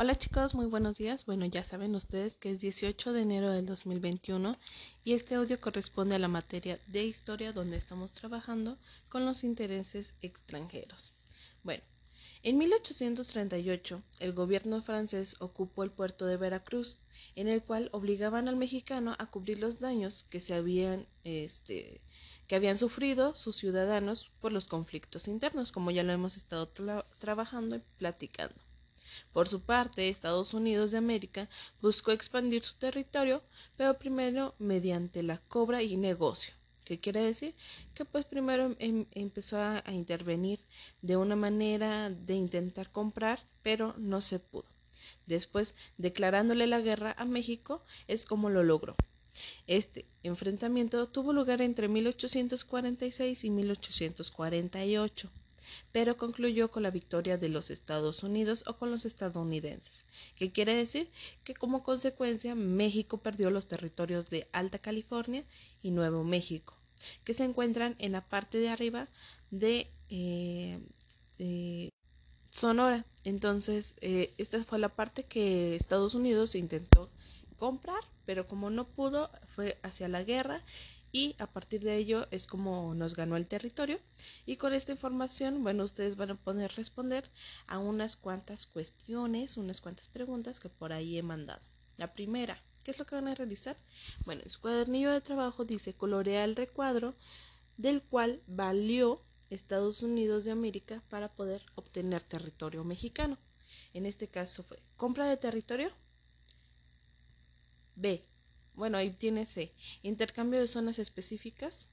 Hola chicos, muy buenos días. Bueno, ya saben ustedes que es 18 de enero del 2021 y este audio corresponde a la materia de historia donde estamos trabajando con los intereses extranjeros. Bueno, en 1838 el gobierno francés ocupó el puerto de Veracruz, en el cual obligaban al mexicano a cubrir los daños que se habían este que habían sufrido sus ciudadanos por los conflictos internos, como ya lo hemos estado trabajando y platicando. Por su parte, Estados Unidos de América buscó expandir su territorio, pero primero mediante la cobra y negocio. ¿Qué quiere decir? Que pues primero em, empezó a, a intervenir de una manera de intentar comprar, pero no se pudo. Después, declarándole la guerra a México, es como lo logró. Este enfrentamiento tuvo lugar entre 1846 y 1848 pero concluyó con la victoria de los Estados Unidos o con los estadounidenses, que quiere decir que como consecuencia México perdió los territorios de Alta California y Nuevo México, que se encuentran en la parte de arriba de, eh, Sonora. Entonces, eh, esta fue la parte que Estados Unidos intentó comprar, pero como no pudo, fue hacia la guerra y a partir de ello es como nos ganó el territorio. Y con esta información bueno ustedes van a poder responder a unas cuantas cuestiones unas cuantas preguntas que por ahí he mandado. La primera ¿qué es lo que van a realizar? bueno en su cuadernillo de trabajo dice colorea el recuadro del cual valió Estados Unidos de América para poder obtener territorio mexicano. En este caso fue compra de territorio B bueno, ahí tiene C. Intercambio de zonas específicas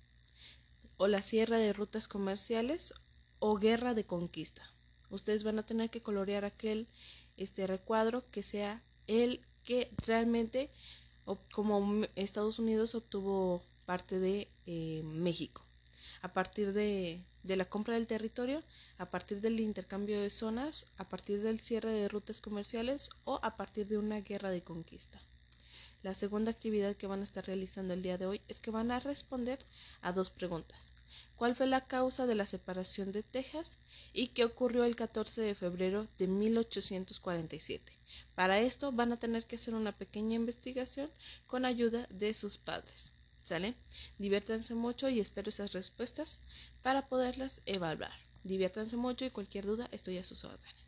o la sierra de rutas comerciales o guerra de conquista. Ustedes van a tener que colorear aquel este recuadro que sea el que realmente como Estados Unidos obtuvo parte de eh, México. A partir de, de la compra del territorio, a partir del intercambio de zonas, a partir del cierre de rutas comerciales o a partir de una guerra de conquista. La segunda actividad que van a estar realizando el día de hoy es que van a responder a dos preguntas. ¿Cuál fue la causa de la separación de Texas y qué ocurrió el 14 de febrero de 1847? Para esto van a tener que hacer una pequeña investigación con ayuda de sus padres. ¿Sale? Diviértanse mucho y espero esas respuestas para poderlas evaluar. Diviértanse mucho y cualquier duda estoy a sus órdenes.